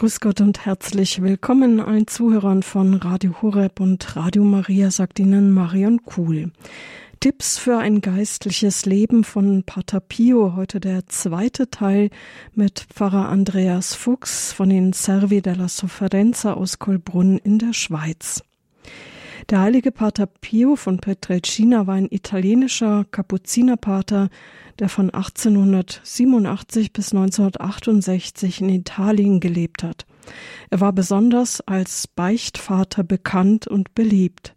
Grüß Gott und herzlich willkommen allen Zuhörern von Radio Horeb und Radio Maria, sagt Ihnen Marion Kuhl. Tipps für ein geistliches Leben von Pater Pio, heute der zweite Teil mit Pfarrer Andreas Fuchs von den Servi della Sofferenza aus Kolbrunn in der Schweiz. Der heilige Pater Pio von Petrelcina war ein italienischer Kapuzinerpater, der von 1887 bis 1968 in Italien gelebt hat. Er war besonders als Beichtvater bekannt und beliebt.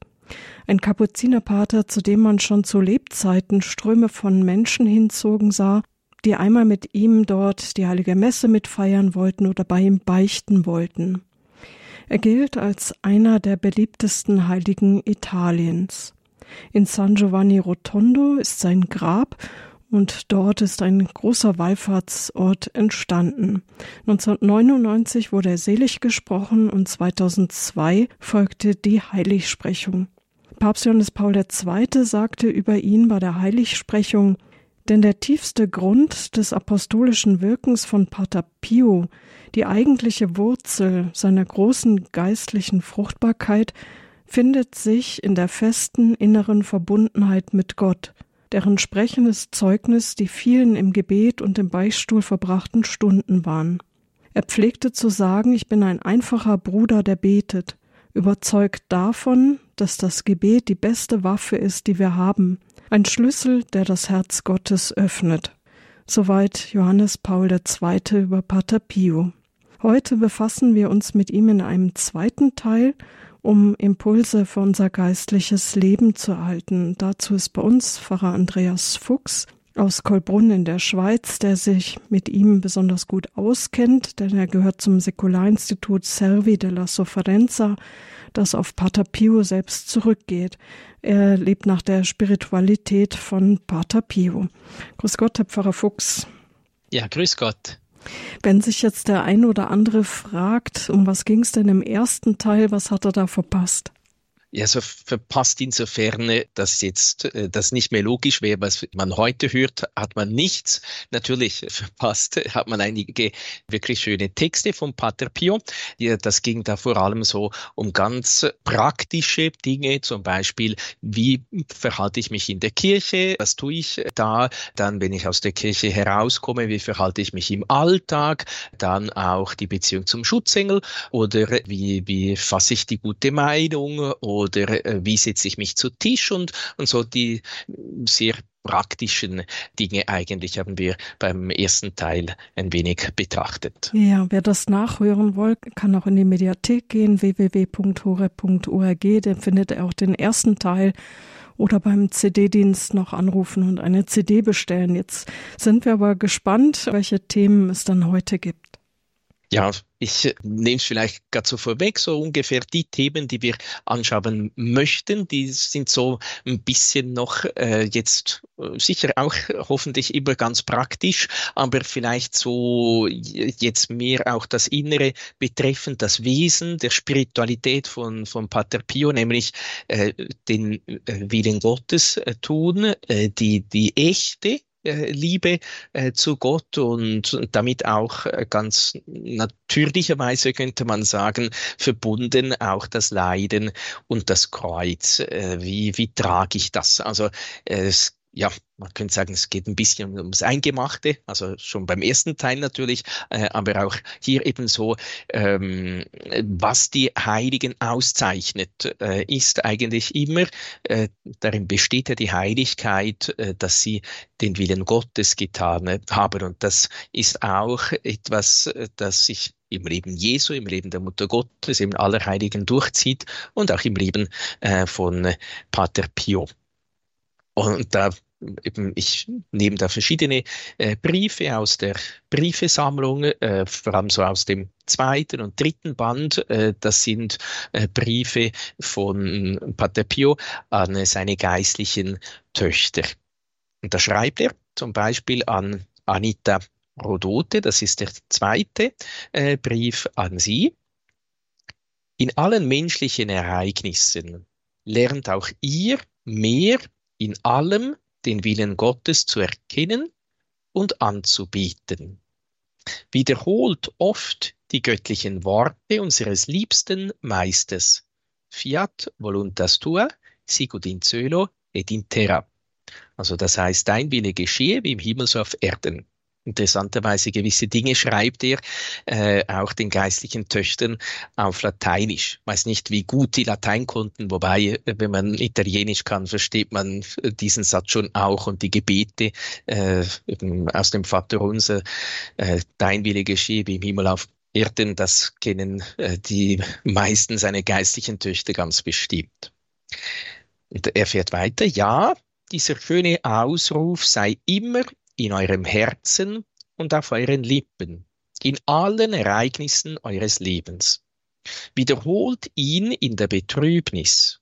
Ein Kapuzinerpater, zu dem man schon zu Lebzeiten Ströme von Menschen hinzogen sah, die einmal mit ihm dort die heilige Messe mitfeiern wollten oder bei ihm beichten wollten. Er gilt als einer der beliebtesten Heiligen Italiens. In San Giovanni Rotondo ist sein Grab und dort ist ein großer Wallfahrtsort entstanden. 1999 wurde er selig gesprochen und 2002 folgte die Heiligsprechung. Papst Johannes Paul II. sagte über ihn bei der Heiligsprechung, denn der tiefste Grund des apostolischen Wirkens von Pater Pio, die eigentliche Wurzel seiner großen geistlichen Fruchtbarkeit, findet sich in der festen inneren Verbundenheit mit Gott, deren sprechendes Zeugnis die vielen im Gebet und im Beichtstuhl verbrachten Stunden waren. Er pflegte zu sagen, ich bin ein einfacher Bruder, der betet, überzeugt davon, dass das Gebet die beste Waffe ist, die wir haben, ein Schlüssel, der das Herz Gottes öffnet. Soweit Johannes Paul II. über Pater Pio. Heute befassen wir uns mit ihm in einem zweiten Teil um Impulse für unser geistliches Leben zu erhalten. Dazu ist bei uns Pfarrer Andreas Fuchs aus Kolbrunn in der Schweiz, der sich mit ihm besonders gut auskennt, denn er gehört zum Säkularinstitut Servi della Sofferenza, das auf Pater Pio selbst zurückgeht. Er lebt nach der Spiritualität von Pater Pio. Grüß Gott, Herr Pfarrer Fuchs. Ja, grüß Gott. Wenn sich jetzt der ein oder andere fragt, um was ging es denn im ersten Teil, was hat er da verpasst? Ja, so verpasst insofern, dass jetzt äh, das nicht mehr logisch wäre, was man heute hört, hat man nichts. Natürlich verpasst hat man einige wirklich schöne Texte von Pater Pio. Das ging da vor allem so um ganz praktische Dinge, zum Beispiel, wie verhalte ich mich in der Kirche, was tue ich da, dann, wenn ich aus der Kirche herauskomme, wie verhalte ich mich im Alltag, dann auch die Beziehung zum Schutzengel oder wie, wie fasse ich die gute Meinung oder oder äh, wie setze ich mich zu Tisch und, und so die sehr praktischen Dinge eigentlich haben wir beim ersten Teil ein wenig betrachtet. Ja, wer das nachhören will, kann auch in die Mediathek gehen, www.hore.org, dann findet er auch den ersten Teil oder beim CD-Dienst noch anrufen und eine CD bestellen. Jetzt sind wir aber gespannt, welche Themen es dann heute gibt. Ja, ich nehme es vielleicht gerade so vorweg, so ungefähr die Themen, die wir anschauen möchten, die sind so ein bisschen noch äh, jetzt äh, sicher auch hoffentlich immer ganz praktisch, aber vielleicht so jetzt mehr auch das Innere betreffend, das Wesen der Spiritualität von, von Pater Pio, nämlich äh, den äh, Willen Gottes äh, tun, äh, die, die echte äh, Liebe äh, zu Gott und damit auch äh, ganz natürlicherweise könnte man sagen, verbunden auch das Leiden und das Kreuz. Wie, wie trage ich das? Also es ja, man könnte sagen, es geht ein bisschen ums Eingemachte, also schon beim ersten Teil natürlich, äh, aber auch hier eben so, ähm, was die Heiligen auszeichnet, äh, ist eigentlich immer, äh, darin besteht ja die Heiligkeit, äh, dass sie den Willen Gottes getan haben. Und das ist auch etwas, äh, das sich im Leben Jesu, im Leben der Mutter Gottes, im Allerheiligen durchzieht und auch im Leben äh, von Pater Pio. Und da eben, ich nehme da verschiedene äh, Briefe aus der Briefesammlung, äh, vor allem so aus dem zweiten und dritten Band. Äh, das sind äh, Briefe von Pater Pio an seine geistlichen Töchter. Und da schreibt er zum Beispiel an Anita Rodote, das ist der zweite äh, Brief an sie. In allen menschlichen Ereignissen lernt auch ihr mehr in allem den Willen Gottes zu erkennen und anzubieten. Wiederholt oft die göttlichen Worte unseres liebsten Meisters. Fiat voluntas tua, sicut in celo et in terra. Also das heißt, dein Wille geschehe wie im Himmel so auf Erden. Interessanterweise gewisse Dinge schreibt er äh, auch den geistlichen Töchtern auf Lateinisch. Weiß nicht, wie gut die Latein konnten, wobei, äh, wenn man Italienisch kann, versteht man diesen Satz schon auch und die Gebete äh, aus dem Vater Unser, äh, dein Wille geschehe wie im Himmel auf Erden, das kennen äh, die meisten seiner geistlichen Töchter ganz bestimmt. Und er fährt weiter, ja, dieser schöne Ausruf sei immer in eurem Herzen und auf euren Lippen, in allen Ereignissen eures Lebens. Wiederholt ihn in der Betrübnis,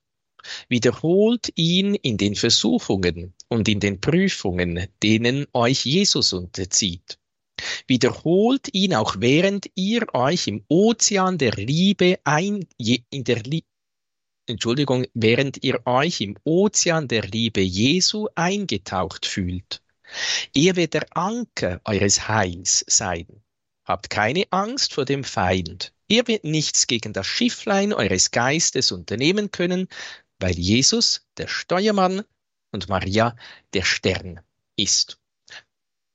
wiederholt ihn in den Versuchungen und in den Prüfungen, denen euch Jesus unterzieht. Wiederholt ihn auch während ihr euch im Ozean der Liebe ein, in der Liebe Entschuldigung, während ihr euch im Ozean der Liebe Jesu eingetaucht fühlt. Er wird der Anker eures Heils sein. Habt keine Angst vor dem Feind. Er wird nichts gegen das Schifflein eures Geistes unternehmen können, weil Jesus der Steuermann und Maria der Stern ist.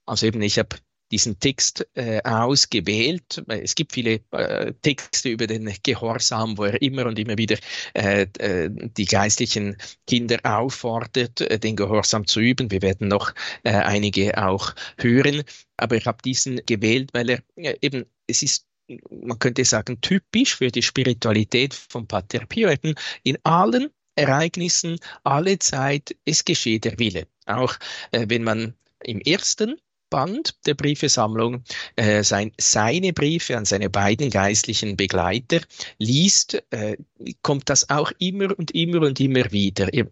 Also eben, ich habe diesen Text äh, ausgewählt. Es gibt viele äh, Texte über den Gehorsam, wo er immer und immer wieder äh, äh die geistlichen Kinder auffordert, äh, den Gehorsam zu üben. Wir werden noch äh, einige auch hören. Aber ich habe diesen gewählt, weil er eben, es ist man könnte sagen, typisch für die Spiritualität von Pater Pio. In allen Ereignissen, alle Zeit, es geschehe der Wille. Auch äh, wenn man im ersten Band der Briefesammlung äh, sein, seine Briefe an seine beiden geistlichen Begleiter liest, äh, kommt das auch immer und immer und immer wieder, äh,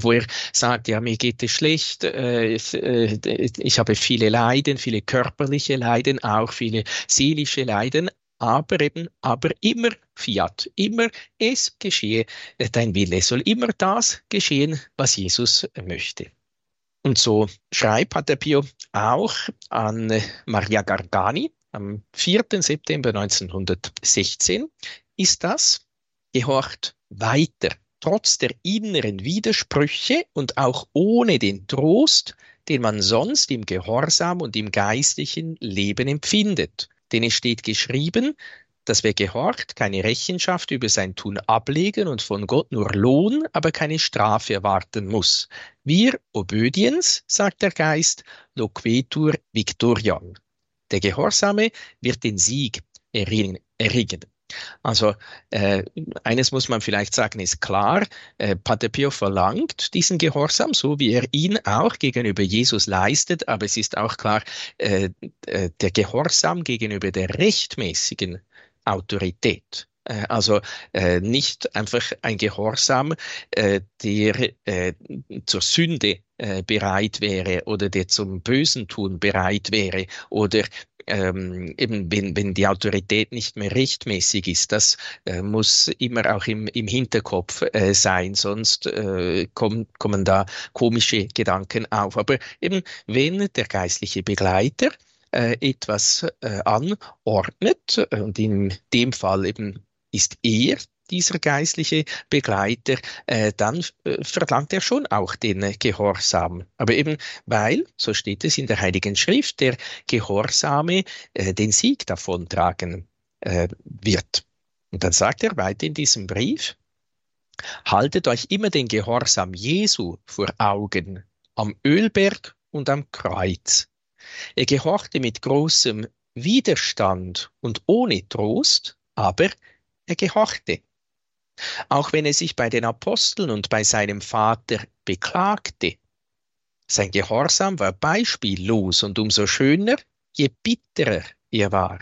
wo er sagt, ja, mir geht es schlecht, äh, ich, äh, ich habe viele Leiden, viele körperliche Leiden, auch viele seelische Leiden, aber eben, aber immer Fiat, immer es geschehe dein Wille, soll immer das geschehen, was Jesus möchte. Und so schreibt Pater Pio auch an Maria Gargani am 4. September 1916, ist das, gehorcht weiter, trotz der inneren Widersprüche und auch ohne den Trost, den man sonst im Gehorsam und im geistlichen Leben empfindet. Denn es steht geschrieben, dass wer gehorcht, keine Rechenschaft über sein Tun ablegen und von Gott nur Lohn, aber keine Strafe erwarten muss. Wir obediens, sagt der Geist, loquetur victoriam. Der Gehorsame wird den Sieg erringen. Also äh, eines muss man vielleicht sagen, ist klar, äh, Pater Pio verlangt diesen Gehorsam, so wie er ihn auch gegenüber Jesus leistet, aber es ist auch klar, äh, äh der Gehorsam gegenüber der rechtmäßigen Autorität. Äh, also äh, nicht einfach ein Gehorsam, äh, der äh, zur Sünde äh, bereit wäre oder der zum Bösen tun bereit wäre oder ähm, eben wenn, wenn die Autorität nicht mehr rechtmäßig ist, das äh, muss immer auch im, im Hinterkopf äh, sein, sonst äh, kommen, kommen da komische Gedanken auf. Aber eben wenn der geistliche Begleiter äh, etwas äh, anordnet. Und in dem Fall eben ist er dieser geistliche Begleiter, äh, dann äh, verlangt er schon auch den äh, Gehorsam. Aber eben weil, so steht es in der Heiligen Schrift, der Gehorsame äh, den Sieg davontragen äh, wird. Und dann sagt er weiter in diesem Brief, haltet euch immer den Gehorsam Jesu vor Augen am Ölberg und am Kreuz. Er gehorchte mit großem Widerstand und ohne Trost, aber er gehorchte. Auch wenn er sich bei den Aposteln und bei seinem Vater beklagte. Sein Gehorsam war beispiellos und umso schöner, je bitterer er war.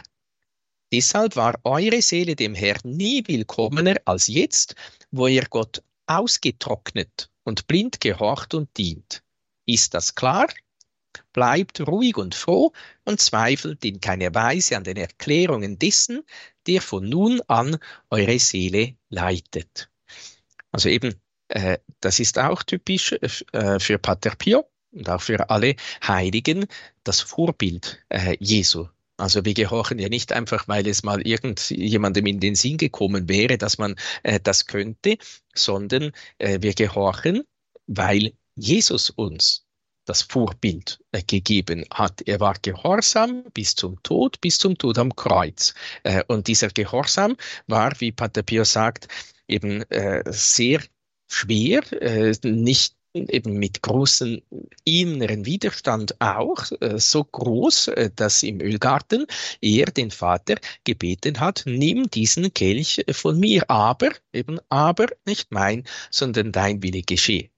Deshalb war eure Seele dem Herrn nie willkommener als jetzt, wo ihr Gott ausgetrocknet und blind gehorcht und dient. Ist das klar? Bleibt ruhig und froh und zweifelt in keiner Weise an den Erklärungen dessen, der von nun an eure Seele leitet. Also eben, äh, das ist auch typisch äh, für Pater Pio und auch für alle Heiligen, das Vorbild äh, Jesu. Also wir gehorchen ja nicht einfach, weil es mal irgendjemandem in den Sinn gekommen wäre, dass man äh, das könnte, sondern äh, wir gehorchen, weil Jesus uns das Vorbild äh, gegeben hat. Er war gehorsam bis zum Tod, bis zum Tod am Kreuz. Äh, und dieser Gehorsam war, wie Pater Pio sagt, eben äh, sehr schwer, nicht eben mit großem inneren Widerstand auch so groß, dass im Ölgarten er den Vater gebeten hat, nimm diesen Kelch von mir, aber eben aber nicht mein, sondern dein Wille geschehe.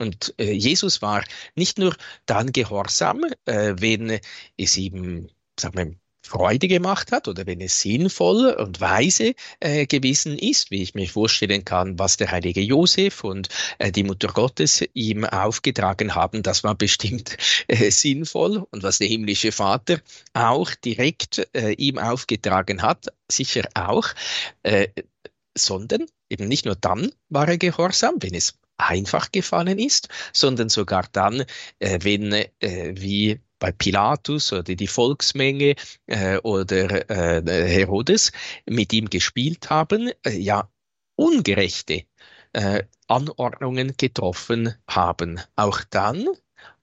Und äh, Jesus war nicht nur dann gehorsam, äh, wenn es ihm, sagen wir, Freude gemacht hat oder wenn es sinnvoll und weise äh, gewesen ist, wie ich mir vorstellen kann, was der heilige Josef und äh, die Mutter Gottes ihm aufgetragen haben, das war bestimmt äh, sinnvoll. Und was der himmlische Vater auch direkt äh, ihm aufgetragen hat, sicher auch, äh, sondern eben nicht nur dann war er gehorsam, wenn es einfach gefallen ist, sondern sogar dann, äh, wenn, äh, wie bei Pilatus oder die Volksmenge äh, oder Herodes mit ihm gespielt haben, ja ungerechte Anordnungen getroffen haben. Auch dann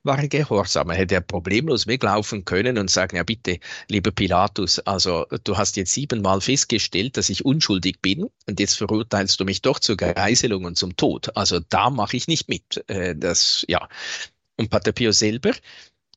war er gehorsam. Er hätte ja problemlos weglaufen können und sagen, ja bitte, lieber Pilatus, also du hast jetzt siebenmal festgestellt, dass ich unschuldig bin und jetzt verurteilst du mich doch zur Geiselung und zum Tod. Also da mache ich nicht mit. Äh, das, ja. Und Pater Pio selber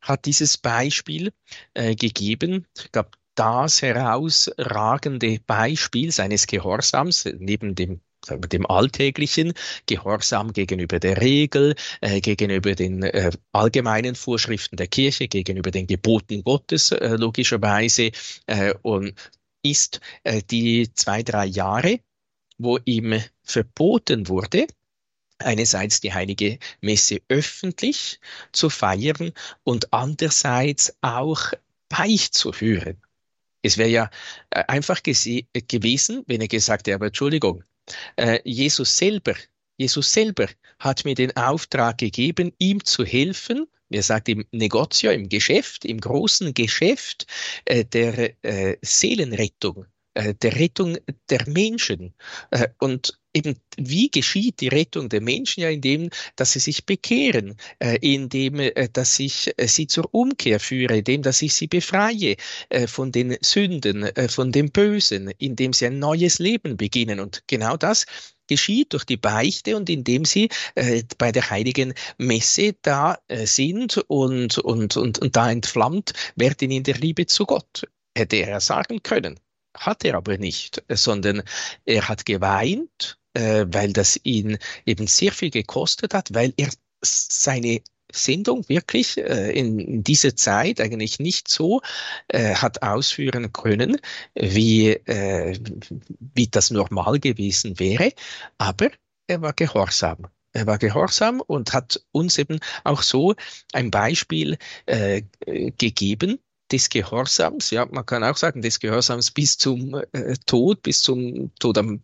hat dieses Beispiel äh, gegeben. Glaube, das herausragende Beispiel seines Gehorsams neben dem dem alltäglichen Gehorsam gegenüber der Regel, äh, gegenüber den äh, allgemeinen Vorschriften der Kirche, gegenüber den Geboten Gottes äh, logischerweise äh, und ist äh, die zwei, drei Jahre, wo ihm verboten wurde, einerseits die heilige Messe öffentlich zu feiern und andererseits auch beichtzuhören. Es wäre ja äh, einfach gewesen, wenn er gesagt hätte, aber Entschuldigung, äh, Jesus selber, Jesus selber hat mir den Auftrag gegeben, ihm zu helfen, er sagt im Negozio, im Geschäft, im großen Geschäft äh, der äh, Seelenrettung, äh, der Rettung der Menschen. Äh, und eben, wie geschieht die Rettung der Menschen? Ja, indem, dass sie sich bekehren, äh, indem, dass ich sie zur Umkehr führe, indem, dass ich sie befreie von den Sünden, von dem Bösen, indem sie ein neues Leben beginnen. Und genau das geschieht durch die Beichte und indem sie äh, bei der heiligen Messe da äh, sind und, und, und, und da entflammt werden in der Liebe zu Gott. Hätte er sagen können hat er aber nicht, sondern er hat geweint, äh, weil das ihn eben sehr viel gekostet hat, weil er seine Sendung wirklich äh, in dieser Zeit eigentlich nicht so äh, hat ausführen können, wie, äh, wie das normal gewesen wäre, aber er war gehorsam. Er war gehorsam und hat uns eben auch so ein Beispiel äh, gegeben, des Gehorsams, ja, man kann auch sagen, des Gehorsams bis zum äh, Tod, bis zum Tod am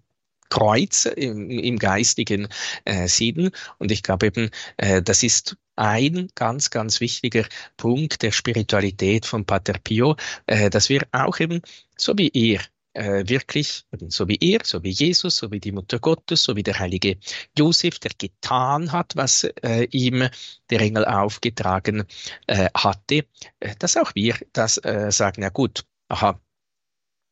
Kreuz im, im geistigen äh, Sinn. Und ich glaube eben, äh, das ist ein ganz, ganz wichtiger Punkt der Spiritualität von Pater Pio, äh, dass wir auch eben, so wie er, äh, wirklich, so wie er, so wie Jesus, so wie die Mutter Gottes, so wie der heilige Josef, der getan hat, was äh, ihm der Engel aufgetragen äh, hatte, äh, dass auch wir das äh, sagen, ja gut, aha,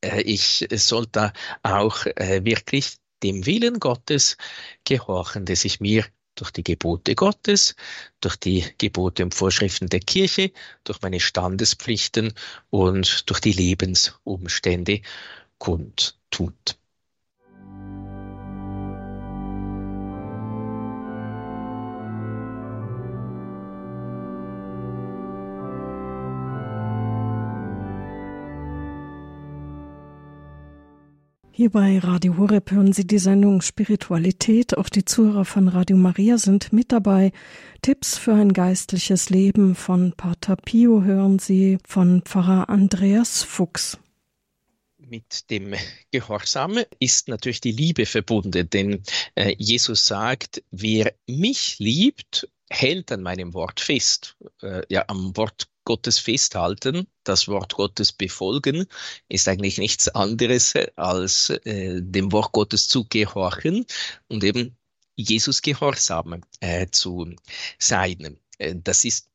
äh, ich sollte auch äh, wirklich dem Willen Gottes gehorchen, der sich mir durch die Gebote Gottes, durch die Gebote und Vorschriften der Kirche, durch meine Standespflichten und durch die Lebensumstände kundtut. Hier bei Radio Horeb hören Sie die Sendung Spiritualität. Auch die Zuhörer von Radio Maria sind mit dabei. Tipps für ein geistliches Leben von Pater Pio hören Sie von Pfarrer Andreas Fuchs mit dem Gehorsam ist natürlich die Liebe verbunden, denn äh, Jesus sagt, wer mich liebt, hält an meinem Wort fest. Äh, ja, am Wort Gottes festhalten, das Wort Gottes befolgen, ist eigentlich nichts anderes als äh, dem Wort Gottes zu gehorchen und eben Jesus gehorsam äh, zu sein. Äh, das ist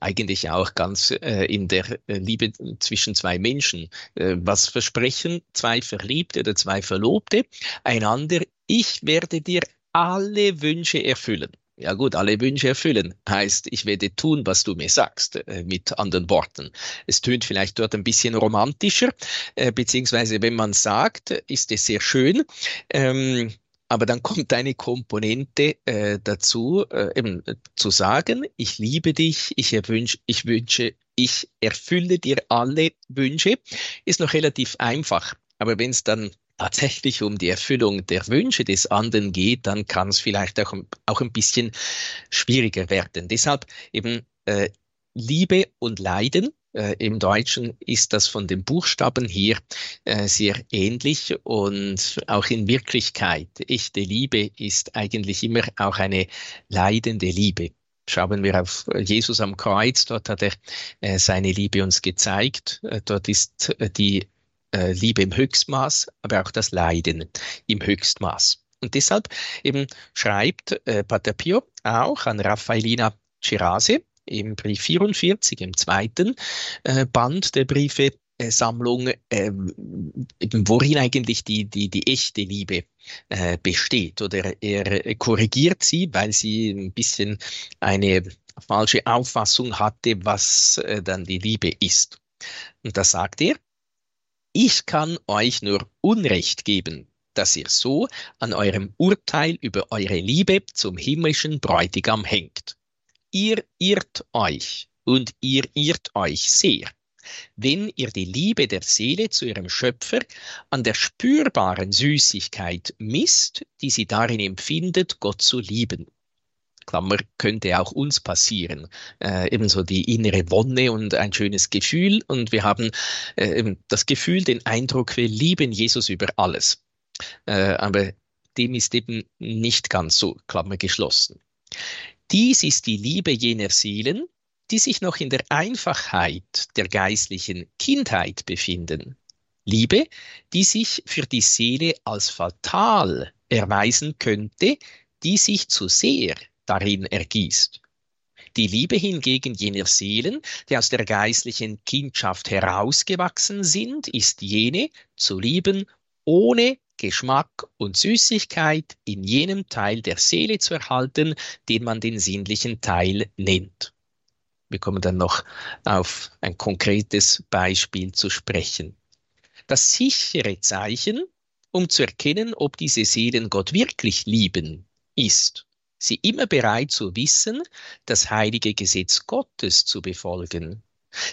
eigentlich auch ganz äh, in der äh, Liebe zwischen zwei Menschen. Äh, was versprechen zwei Verliebte oder zwei Verlobte einander? Ich werde dir alle Wünsche erfüllen. Ja gut, alle Wünsche erfüllen heißt, ich werde tun, was du mir sagst, äh, mit anderen Worten. Es tönt vielleicht dort ein bisschen romantischer, äh, beziehungsweise wenn man sagt, ist es sehr schön. Ähm, aber dann kommt eine Komponente äh, dazu, äh, eben zu sagen, ich liebe dich, ich, erwünsch, ich wünsche, ich erfülle dir alle Wünsche, ist noch relativ einfach. Aber wenn es dann tatsächlich um die Erfüllung der Wünsche des anderen geht, dann kann es vielleicht auch, auch ein bisschen schwieriger werden. Deshalb eben äh, Liebe und Leiden. Äh, Im Deutschen ist das von den Buchstaben hier äh, sehr ähnlich und auch in Wirklichkeit. Echte Liebe ist eigentlich immer auch eine leidende Liebe. Schauen wir auf Jesus am Kreuz, dort hat er äh, seine Liebe uns gezeigt. Äh, dort ist äh, die äh, Liebe im Höchstmaß, aber auch das Leiden im Höchstmaß. Und deshalb eben schreibt äh, Pater Pio auch an Raffaelina Cerase im Brief 44, im zweiten äh, Band der Briefe, äh, Sammlung, äh, worin eigentlich die, die, die echte Liebe äh, besteht. Oder er korrigiert sie, weil sie ein bisschen eine falsche Auffassung hatte, was äh, dann die Liebe ist. Und da sagt er, ich kann euch nur Unrecht geben, dass ihr so an eurem Urteil über eure Liebe zum himmlischen Bräutigam hängt. Ihr irrt euch und ihr irrt euch sehr, wenn ihr die Liebe der Seele zu ihrem Schöpfer an der spürbaren Süßigkeit misst, die sie darin empfindet, Gott zu lieben. Klammer könnte auch uns passieren. Äh, ebenso die innere Wonne und ein schönes Gefühl. Und wir haben äh, das Gefühl, den Eindruck, wir lieben Jesus über alles. Äh, aber dem ist eben nicht ganz so, Klammer geschlossen. Dies ist die Liebe jener Seelen, die sich noch in der Einfachheit der geistlichen Kindheit befinden. Liebe, die sich für die Seele als fatal erweisen könnte, die sich zu sehr darin ergießt. Die Liebe hingegen jener Seelen, die aus der geistlichen Kindschaft herausgewachsen sind, ist jene zu lieben, ohne Geschmack und Süßigkeit in jenem Teil der Seele zu erhalten, den man den sinnlichen Teil nennt. Wir kommen dann noch auf ein konkretes Beispiel zu sprechen. Das sichere Zeichen, um zu erkennen, ob diese Seelen Gott wirklich lieben, ist, sie immer bereit zu wissen, das heilige Gesetz Gottes zu befolgen,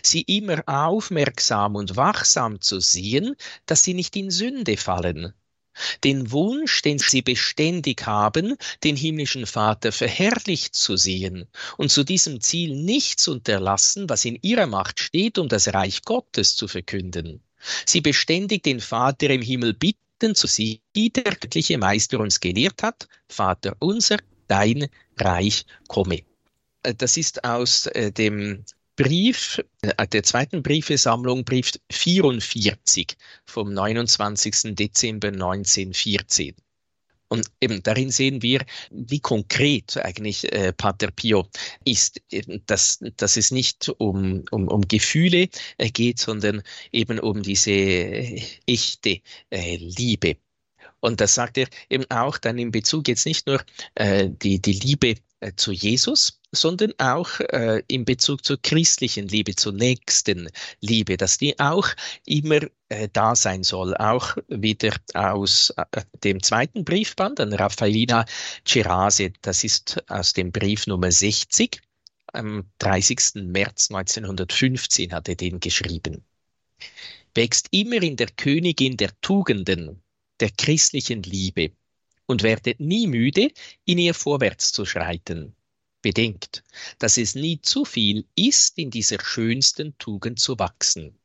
sie immer aufmerksam und wachsam zu sehen, dass sie nicht in Sünde fallen, den Wunsch, den sie beständig haben, den himmlischen Vater verherrlicht zu sehen und zu diesem Ziel nichts unterlassen, was in ihrer Macht steht, um das Reich Gottes zu verkünden. Sie beständig den Vater im Himmel bitten zu sie, wie der göttliche Meister uns gelehrt hat, Vater unser, dein Reich komme. Äh, das ist aus äh, dem Brief, äh, der zweiten Briefesammlung, Brief 44 vom 29. Dezember 1914. Und eben darin sehen wir, wie konkret eigentlich äh, Pater Pio ist, dass, dass es nicht um, um, um Gefühle geht, sondern eben um diese äh, echte Liebe. Und das sagt er eben auch dann in Bezug jetzt nicht nur äh, die, die Liebe äh, zu Jesus, sondern auch äh, in Bezug zur christlichen Liebe, zur nächsten Liebe, dass die auch immer äh, da sein soll. Auch wieder aus äh, dem zweiten Briefband an Raffaelina Cerase, das ist aus dem Brief Nummer 60. Am 30. März 1915 hat er den geschrieben. Wächst immer in der Königin der Tugenden, der christlichen Liebe und werdet nie müde, in ihr vorwärts zu schreiten. Bedenkt, dass es nie zu viel ist, in dieser schönsten Tugend zu wachsen.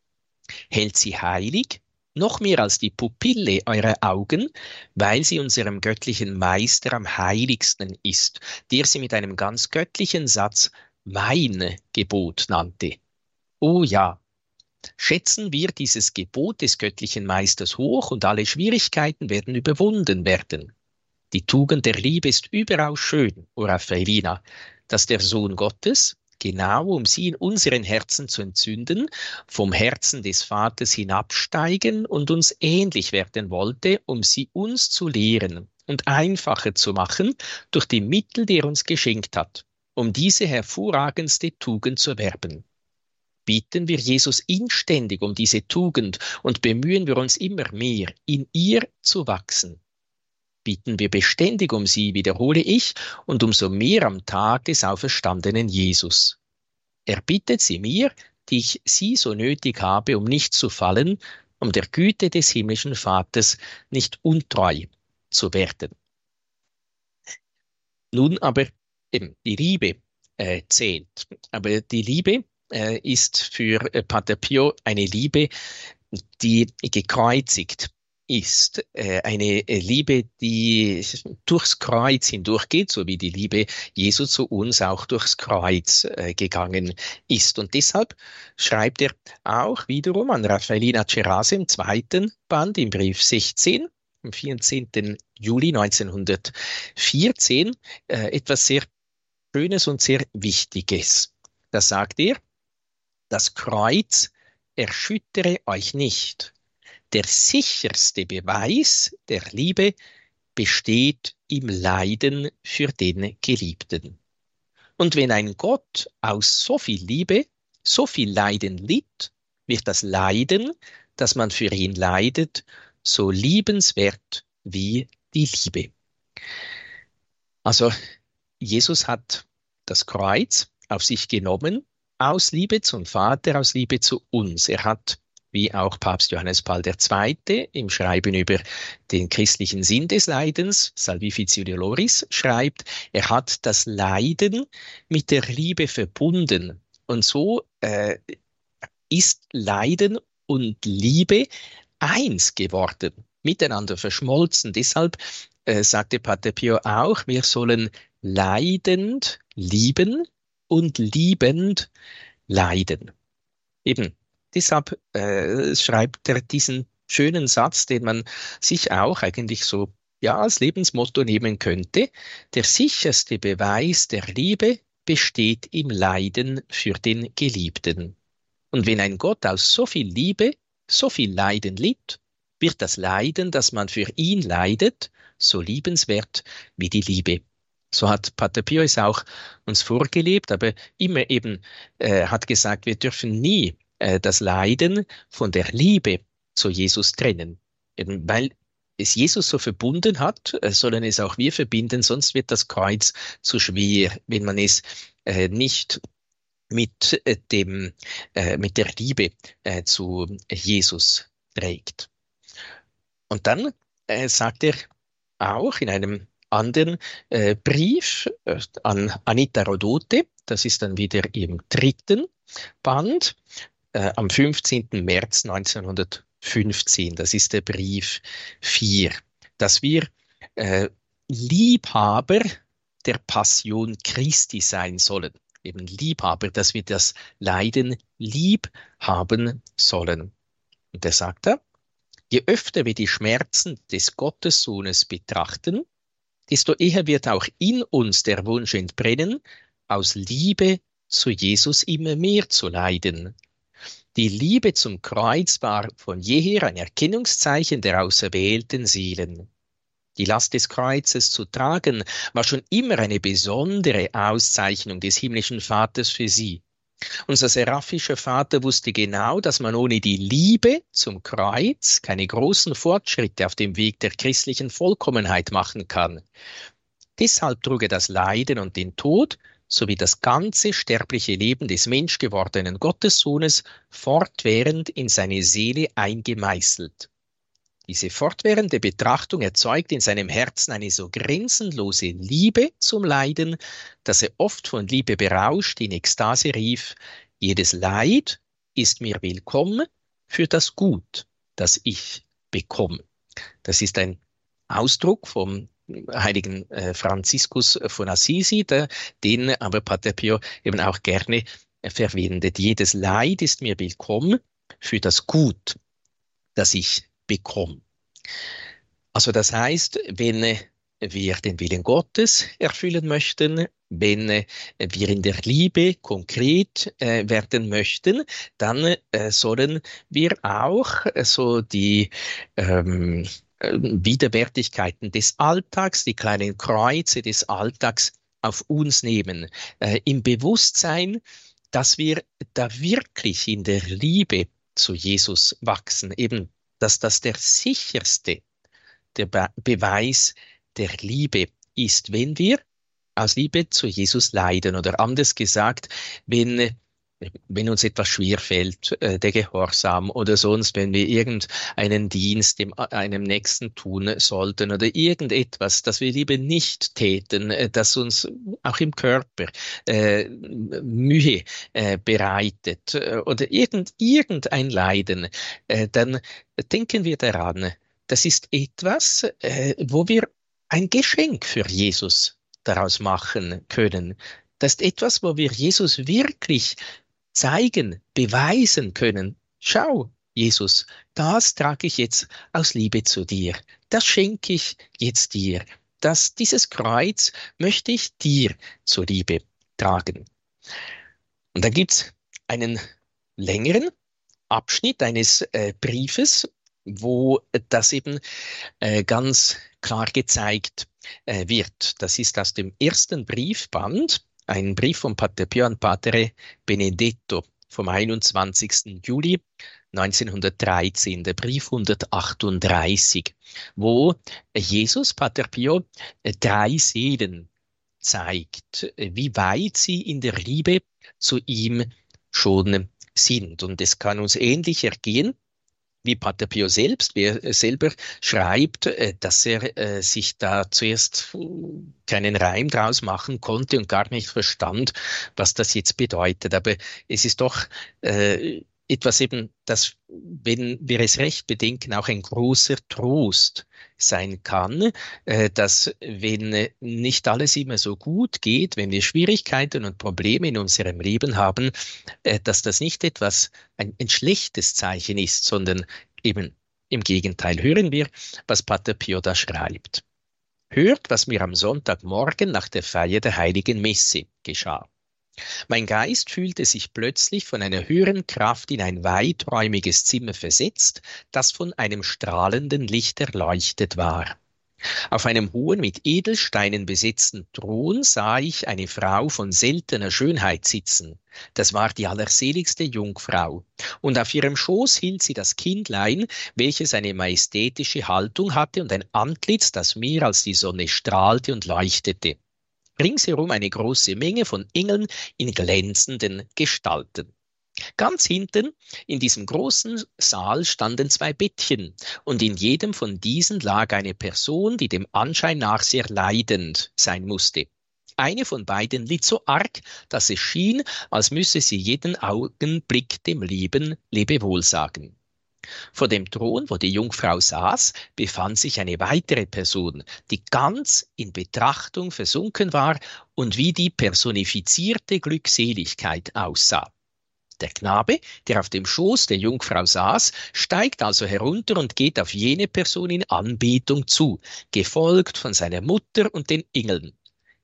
Hält sie heilig, noch mehr als die Pupille eurer Augen, weil sie unserem göttlichen Meister am heiligsten ist, der sie mit einem ganz göttlichen Satz mein Gebot nannte. Oh ja, schätzen wir dieses Gebot des göttlichen Meisters hoch und alle Schwierigkeiten werden überwunden werden. Die Tugend der Liebe ist überaus schön, o Raffaelina, dass der Sohn Gottes, genau um sie in unseren Herzen zu entzünden, vom Herzen des Vaters hinabsteigen und uns ähnlich werden wollte, um sie uns zu lehren und einfacher zu machen durch die Mittel, die er uns geschenkt hat, um diese hervorragendste Tugend zu erwerben. Bitten wir Jesus inständig um diese Tugend und bemühen wir uns immer mehr, in ihr zu wachsen bitten wir beständig um sie, wiederhole ich, und umso mehr am Tag des auferstandenen Jesus. Er bittet sie mir, die ich sie so nötig habe, um nicht zu fallen, um der Güte des himmlischen Vaters nicht untreu zu werden. Nun aber eben die Liebe äh, zählt. Aber die Liebe äh, ist für äh, Pater Pio eine Liebe, die gekreuzigt ist äh, eine äh, Liebe, die durchs Kreuz hindurchgeht, so wie die Liebe Jesu zu uns auch durchs Kreuz äh, gegangen ist. Und deshalb schreibt er auch wiederum an Raffaellina Cerase im zweiten Band im Brief 16 am 14. Juli 1914 äh, etwas sehr Schönes und sehr Wichtiges. Da sagt er, das Kreuz erschüttere euch nicht der sicherste Beweis der Liebe besteht im Leiden für den Geliebten. Und wenn ein Gott aus so viel Liebe, so viel Leiden litt, wird das Leiden, das man für ihn leidet, so liebenswert wie die Liebe. Also Jesus hat das Kreuz auf sich genommen aus Liebe zum Vater, aus Liebe zu uns. Er hat wie auch Papst Johannes Paul II. im Schreiben über den christlichen Sinn des Leidens, Salvificio Doloris, schreibt, er hat das Leiden mit der Liebe verbunden. Und so äh, ist Leiden und Liebe eins geworden, miteinander verschmolzen. Deshalb äh, sagte Pater Pio auch, wir sollen leidend lieben und liebend leiden. Eben, Deshalb äh, schreibt er diesen schönen Satz, den man sich auch eigentlich so ja als Lebensmotto nehmen könnte. Der sicherste Beweis der Liebe besteht im Leiden für den Geliebten. Und wenn ein Gott aus so viel Liebe, so viel Leiden litt, wird das Leiden, das man für ihn leidet, so liebenswert wie die Liebe. So hat Pater Pio es auch uns vorgelebt, aber immer eben äh, hat gesagt, wir dürfen nie äh, das Leiden von der Liebe zu Jesus trennen. Eben weil es Jesus so verbunden hat, äh, sollen es auch wir verbinden, sonst wird das Kreuz zu schwer, wenn man es äh, nicht mit äh, dem, äh, mit der Liebe äh, zu Jesus trägt. Und dann äh, sagt er auch in einem anderen äh, Brief äh, an Anita Rodote, das ist dann wieder im dritten Band, äh, am 15. März 1915. Das ist der Brief 4, dass wir äh, Liebhaber der Passion Christi sein sollen. Eben Liebhaber, dass wir das Leiden lieb haben sollen. Und er sagt da, je öfter wir die Schmerzen des Gottessohnes betrachten, desto eher wird auch in uns der Wunsch entbrennen, aus Liebe zu Jesus immer mehr zu leiden die Liebe zum Kreuz war von jeher ein Erkennungszeichen der auserwählten Seelen. Die Last des Kreuzes zu tragen war schon immer eine besondere Auszeichnung des himmlischen Vaters für sie. Unser seraphischer Vater wusste genau, dass man ohne die Liebe zum Kreuz keine großen Fortschritte auf dem Weg der christlichen Vollkommenheit machen kann. Deshalb trug er das Leiden und den Tod sowie das ganze sterbliche Leben des menschgewordenen Gottessohnes fortwährend in seine Seele eingemeißelt. Diese fortwährende Betrachtung erzeugt in seinem Herzen eine so grenzenlose Liebe zum Leiden, dass er oft von Liebe berauscht in Ekstase rief, jedes Leid ist mir willkommen für das Gut, das ich bekomme. Das ist ein Ausdruck vom heiligen äh, Franziskus von Assisi, den aber Pater Pio eben auch gerne verwendet. Jedes Leid ist mir willkommen für das Gut, das ich bekomme. Also das heißt, wenn wir den Willen Gottes erfüllen möchten, wenn wir in der Liebe konkret äh, werden möchten, dann äh, sollen wir auch äh, so die ähm, Widerwärtigkeiten des Alltags, die kleinen Kreuze des Alltags auf uns nehmen, äh, im Bewusstsein, dass wir da wirklich in der Liebe zu Jesus wachsen, eben, dass das der sicherste der Be Beweis der Liebe ist, wenn wir aus Liebe zu Jesus leiden oder anders gesagt, wenn wenn uns etwas schwer fällt, äh, der Gehorsam oder sonst, wenn wir irgendeinen Dienst dem, einem Nächsten tun sollten oder irgendetwas, das wir lieber nicht täten, äh, das uns auch im Körper äh, Mühe äh, bereitet äh, oder irgend, irgendein Leiden, äh, dann denken wir daran, das ist etwas, wo wir ein Geschenk für Jesus daraus machen können. Das ist etwas, wo wir Jesus wirklich zeigen, beweisen können. Schau, Jesus, das trage ich jetzt aus Liebe zu dir. Das schenke ich jetzt dir. Das, dieses Kreuz möchte ich dir zur Liebe tragen. Und da gibt's einen längeren Abschnitt eines äh, Briefes, wo das eben äh, ganz klar gezeigt äh, wird. Das ist aus dem ersten Briefband ein Brief von Pater Pio an Patere Benedetto vom 21. Juli 1913, der Brief 138, wo Jesus, Pater Pio, drei Seelen zeigt, wie weit sie in der Liebe zu ihm schon sind. Und es kann uns ähnlich ergehen, wie Pater Pio selbst, er selber schreibt, äh, dass er äh, sich da zuerst keinen Reim draus machen konnte und gar nicht verstand, was das jetzt bedeutet. Aber es ist doch äh, etwas eben, das, wenn wir es recht bedenken, auch ein großer Trost sein kann, äh, dass wenn nicht alles immer so gut geht, wenn wir Schwierigkeiten und Probleme in unserem Leben haben, äh, dass das nicht etwas, ein, ein schlechtes Zeichen ist, sondern eben im Gegenteil. Hören wir, was Pater Pio da schreibt. Hört, was mir am Sonntagmorgen nach der Feier der heiligen Messe geschah. Mein Geist fühlte sich plötzlich von einer höheren Kraft in ein weiträumiges Zimmer versetzt, das von einem strahlenden Licht erleuchtet war. Auf einem hohen, mit Edelsteinen besetzten Thron sah ich eine Frau von seltener Schönheit sitzen. Das war die allerseligste Jungfrau. Und auf ihrem Schoß hielt sie das Kindlein, welches eine majestätische Haltung hatte und ein Antlitz, das mehr als die Sonne strahlte und leuchtete ringsherum eine große Menge von Engeln in glänzenden Gestalten. Ganz hinten in diesem großen Saal standen zwei Bettchen, und in jedem von diesen lag eine Person, die dem Anschein nach sehr leidend sein musste. Eine von beiden litt so arg, dass es schien, als müsse sie jeden Augenblick dem Leben Lebewohl sagen. Vor dem Thron, wo die Jungfrau saß, befand sich eine weitere Person, die ganz in Betrachtung versunken war und wie die personifizierte Glückseligkeit aussah. Der Knabe, der auf dem Schoß der Jungfrau saß, steigt also herunter und geht auf jene Person in Anbetung zu, gefolgt von seiner Mutter und den Engeln.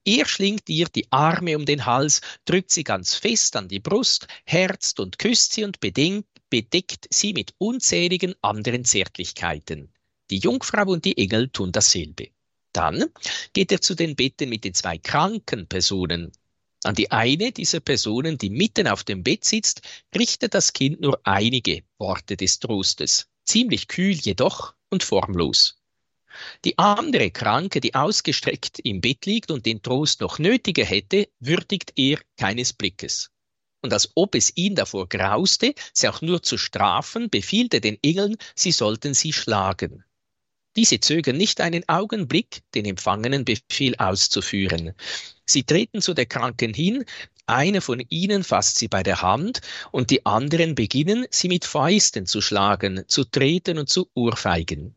Er schlingt ihr die Arme um den Hals, drückt sie ganz fest an die Brust, herzt und küsst sie und bedingt, bedeckt sie mit unzähligen anderen Zärtlichkeiten. Die Jungfrau und die Engel tun dasselbe. Dann geht er zu den Betten mit den zwei kranken Personen. An die eine dieser Personen, die mitten auf dem Bett sitzt, richtet das Kind nur einige Worte des Trostes, ziemlich kühl jedoch und formlos. Die andere Kranke, die ausgestreckt im Bett liegt und den Trost noch nötiger hätte, würdigt er keines Blickes und als ob es ihn davor grauste, sie auch nur zu strafen, befiehlt den Engeln, sie sollten sie schlagen. Diese zögern nicht einen Augenblick, den empfangenen Befehl auszuführen. Sie treten zu der Kranken hin, einer von ihnen fasst sie bei der Hand und die anderen beginnen, sie mit Fäusten zu schlagen, zu treten und zu urfeigen.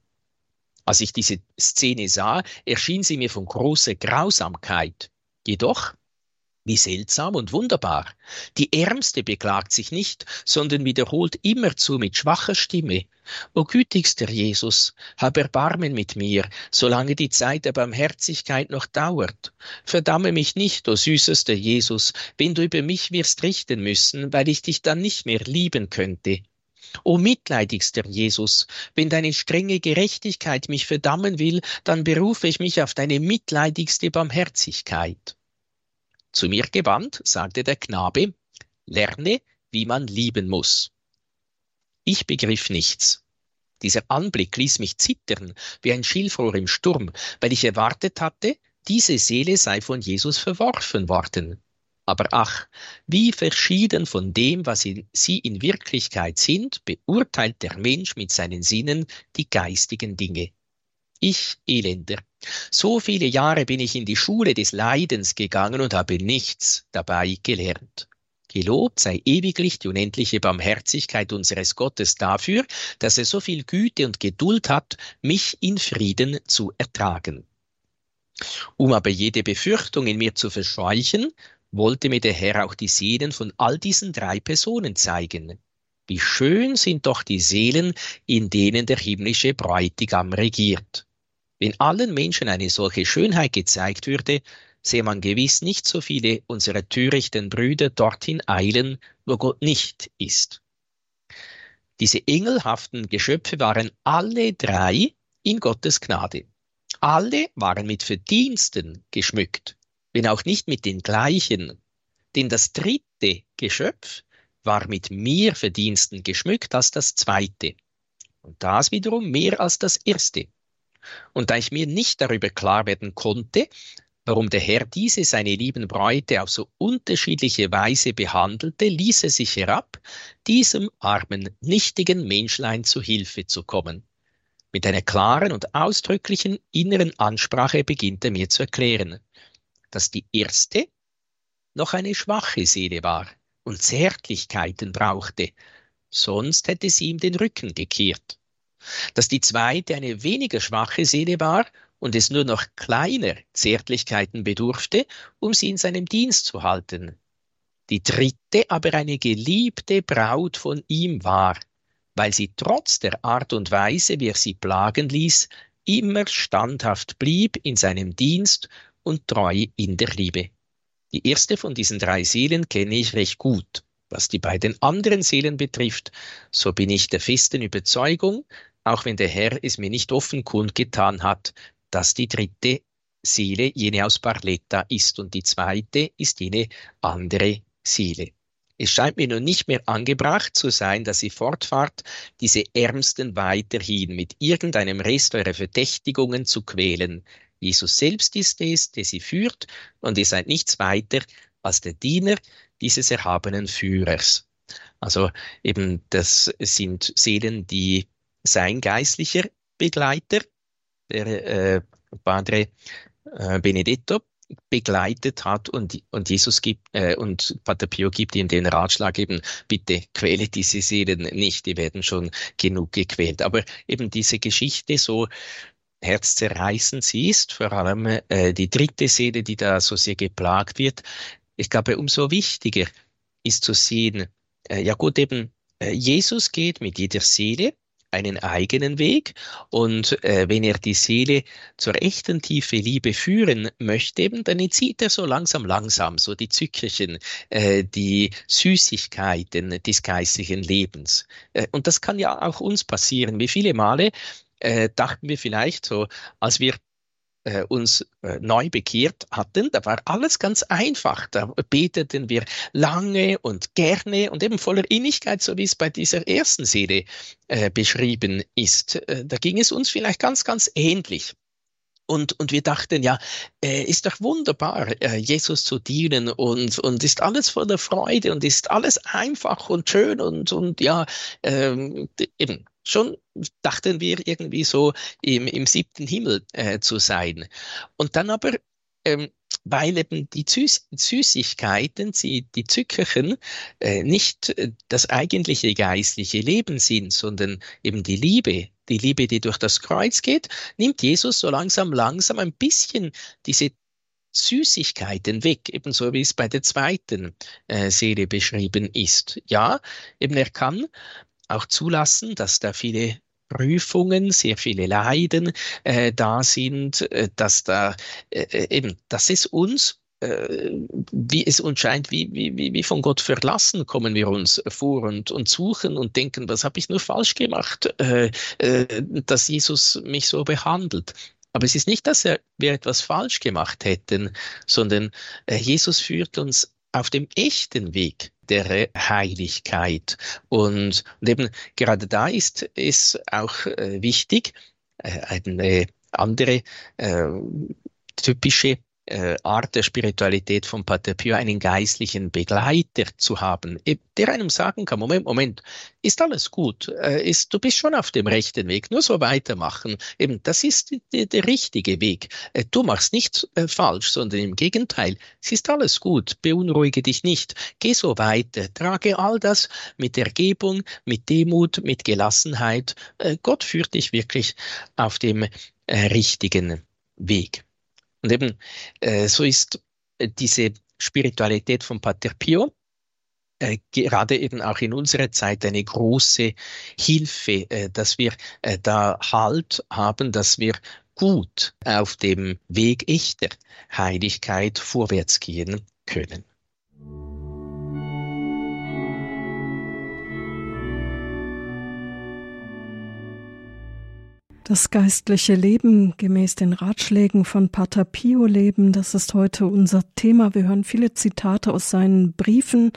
Als ich diese Szene sah, erschien sie mir von großer Grausamkeit. Jedoch Wie seltsam und wunderbar. Die Ärmste beklagt sich nicht, sondern wiederholt immerzu mit schwacher Stimme, O gütigster Jesus, hab Erbarmen mit mir, solange die Zeit der Barmherzigkeit noch dauert. Verdamme mich nicht, o süßester Jesus, wenn du über mich wirst richten müssen, weil ich dich dann nicht mehr lieben könnte. O mitleidigster Jesus, wenn deine strenge Gerechtigkeit mich verdammen will, dann berufe ich mich auf deine mitleidigste Barmherzigkeit. Zu mir gewandt, sagte der Knabe, lerne, wie man lieben muss. Ich begriff nichts. Dieser Anblick ließ mich zittern wie ein Schilfrohr im Sturm, weil ich erwartet hatte, diese Seele sei von Jesus verworfen worden. Aber ach, wie verschieden von dem, was sie in Wirklichkeit sind, beurteilt der Mensch mit seinen Sinnen die geistigen Dinge. Ich Elender. So viele Jahre bin ich in die Schule des Leidens gegangen und habe nichts dabei gelernt. Gelobt sei ewiglich die unendliche Barmherzigkeit unseres Gottes dafür, dass er so viel Güte und Geduld hat, mich in Frieden zu ertragen. Um aber jede Befürchtung in mir zu verscheuchen, wollte mir der Herr auch die Seelen von all diesen drei Personen zeigen. Wie schön sind doch die Seelen, in denen der himmlische Bräutigam regiert. Wenn allen Menschen eine solche Schönheit gezeigt würde, sähe man gewiss nicht so viele unserer törichten Brüder dorthin eilen, wo Gott nicht ist. Diese engelhaften Geschöpfe waren alle drei in Gottes Gnade. Alle waren mit Verdiensten geschmückt, wenn auch nicht mit den gleichen. Denn das dritte Geschöpf war mit mehr Verdiensten geschmückt als das zweite. Und das wiederum mehr als das erste. Und da ich mir nicht darüber klar werden konnte, warum der Herr diese seine lieben Bräute auf so unterschiedliche Weise behandelte, ließ er sich herab, diesem armen, nichtigen Menschlein zu Hilfe zu kommen. Mit einer klaren und ausdrücklichen inneren Ansprache beginnt er mir zu erklären, dass die erste noch eine schwache Seele war und Zärtlichkeiten brauchte, sonst hätte sie ihm den Rücken gekehrt. Dass die zweite eine weniger schwache Seele war und es nur noch kleiner Zärtlichkeiten bedurfte, um sie in seinem Dienst zu halten. Die dritte aber eine geliebte Braut von ihm war, weil sie trotz der Art und Weise, wie er sie plagen ließ, immer standhaft blieb in seinem Dienst und treu in der Liebe. Die erste von diesen drei Seelen kenne ich recht gut. Was die beiden anderen Seelen betrifft, so bin ich der festen Überzeugung, auch wenn der Herr es mir nicht offen kundgetan hat, dass die dritte Seele jene aus Barletta ist und die zweite ist jene andere Seele. Es scheint mir nun nicht mehr angebracht zu sein, dass ihr fortfahrt, diese Ärmsten weiterhin mit irgendeinem Rest eurer Verdächtigungen zu quälen. Jesus selbst ist es, der sie führt, und ihr seid nichts weiter als der Diener dieses erhabenen Führers. Also eben, das sind Seelen, die sein geistlicher Begleiter der äh, Padre äh, Benedetto begleitet hat und, und Jesus gibt äh, und Pater Pio gibt ihm den Ratschlag eben, bitte quäle diese Seelen nicht, die werden schon genug gequält. Aber eben diese Geschichte so herzzerreißend sie ist, vor allem äh, die dritte Seele, die da so sehr geplagt wird. Ich glaube, umso wichtiger ist zu sehen, äh, ja gut, eben äh, Jesus geht mit jeder Seele einen eigenen Weg und äh, wenn er die Seele zur echten tiefe Liebe führen möchte, eben, dann entzieht er so langsam, langsam so die Zückerchen, äh, die Süßigkeiten des geistlichen Lebens. Äh, und das kann ja auch uns passieren. Wie viele Male äh, dachten wir vielleicht so, als wir äh, uns äh, neu bekehrt hatten, da war alles ganz einfach. Da beteten wir lange und gerne und eben voller Innigkeit, so wie es bei dieser ersten Seele äh, beschrieben ist. Äh, da ging es uns vielleicht ganz, ganz ähnlich. Und, und wir dachten, ja, äh, ist doch wunderbar, äh, Jesus zu dienen und, und ist alles voller Freude und ist alles einfach und schön und, und ja, ähm, eben schon dachten wir irgendwie so im, im siebten Himmel äh, zu sein. Und dann aber, ähm, weil eben die Süß Süßigkeiten, die, die Zückerchen, äh, nicht äh, das eigentliche geistliche Leben sind, sondern eben die Liebe, die Liebe, die durch das Kreuz geht, nimmt Jesus so langsam, langsam ein bisschen diese Süßigkeiten weg, ebenso wie es bei der zweiten äh, Seele beschrieben ist. Ja, eben er kann auch zulassen, dass da viele Prüfungen, sehr viele Leiden äh, da sind, äh, dass da äh, äh eben, dass es uns äh, wie es uns scheint, wie, wie, wie von Gott verlassen, kommen wir uns vor und, und suchen und denken, was habe ich nur falsch gemacht, äh, äh, dass Jesus mich so behandelt. Aber es ist nicht, dass er, wir etwas falsch gemacht hätten, sondern äh, Jesus führt uns auf dem echten Weg der Heiligkeit. Und, und eben gerade da ist es auch äh, wichtig, äh, eine andere äh, typische äh, Art der Spiritualität von Pater Pio einen geistlichen Begleiter zu haben, der einem sagen kann, Moment, Moment, ist alles gut, äh, ist, du bist schon auf dem rechten Weg, nur so weitermachen. Eben, das ist der richtige Weg. Äh, du machst nichts äh, falsch, sondern im Gegenteil, es ist alles gut, beunruhige dich nicht, geh so weiter, trage all das mit Ergebung, mit Demut, mit Gelassenheit. Äh, Gott führt dich wirklich auf dem äh, richtigen Weg. Und eben äh, so ist äh, diese Spiritualität von Pater Pio äh, gerade eben auch in unserer Zeit eine große Hilfe, äh, dass wir äh, da Halt haben, dass wir gut auf dem Weg echter Heiligkeit vorwärts gehen können. Das geistliche Leben gemäß den Ratschlägen von Pater Pio leben, das ist heute unser Thema. Wir hören viele Zitate aus seinen Briefen,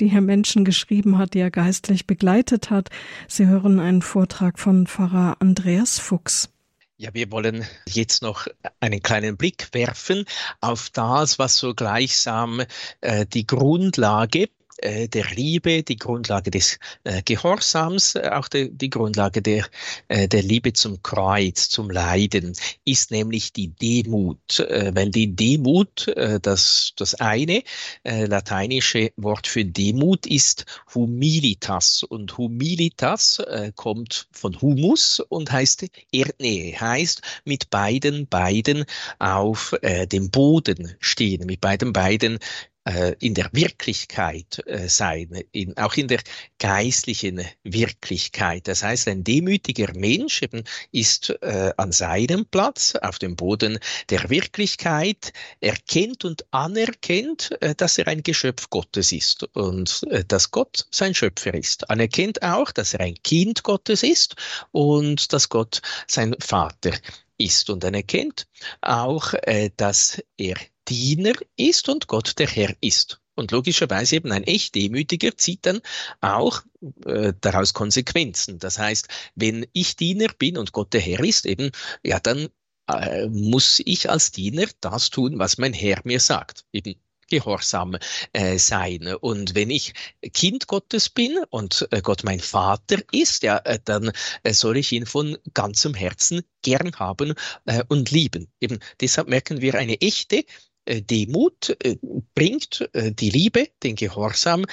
die Herr Menschen geschrieben hat, die er geistlich begleitet hat. Sie hören einen Vortrag von Pfarrer Andreas Fuchs. Ja, wir wollen jetzt noch einen kleinen Blick werfen auf das, was so gleichsam äh, die Grundlage äh, der Liebe, die Grundlage des äh, Gehorsams, äh, auch de, die Grundlage der, äh, der Liebe zum Kreuz, zum Leiden, ist nämlich die Demut. Äh, weil die Demut, äh, das, das eine äh, lateinische Wort für Demut ist humilitas. Und humilitas äh, kommt von humus und heißt Erdnähe, heißt mit beiden Beiden auf äh, dem Boden stehen, mit beiden Beiden äh, in der Wirklichkeit äh, sein, in, auch in der geistlichen Wirklichkeit. Das heißt, ein demütiger Mensch eben ist äh, an seinem Platz auf dem Boden der Wirklichkeit, erkennt und anerkennt, äh, dass er ein Geschöpf Gottes ist und äh, dass Gott sein Schöpfer ist. Anerkennt auch, dass er ein Kind Gottes ist und dass Gott sein Vater ist und anerkennt auch, äh, dass er Diener ist und Gott der Herr ist. Und logischerweise eben ein echt Demütiger zieht dann auch äh, daraus Konsequenzen. Das heißt, wenn ich Diener bin und Gott der Herr ist, eben, ja, dann äh, muss ich als Diener das tun, was mein Herr mir sagt. Eben gehorsam äh, sein. Und wenn ich Kind Gottes bin und äh, Gott mein Vater ist, ja, äh, dann äh, soll ich ihn von ganzem Herzen gern haben äh, und lieben. Eben deshalb merken wir eine echte Demut äh, bringt äh, die Liebe, den Gehorsam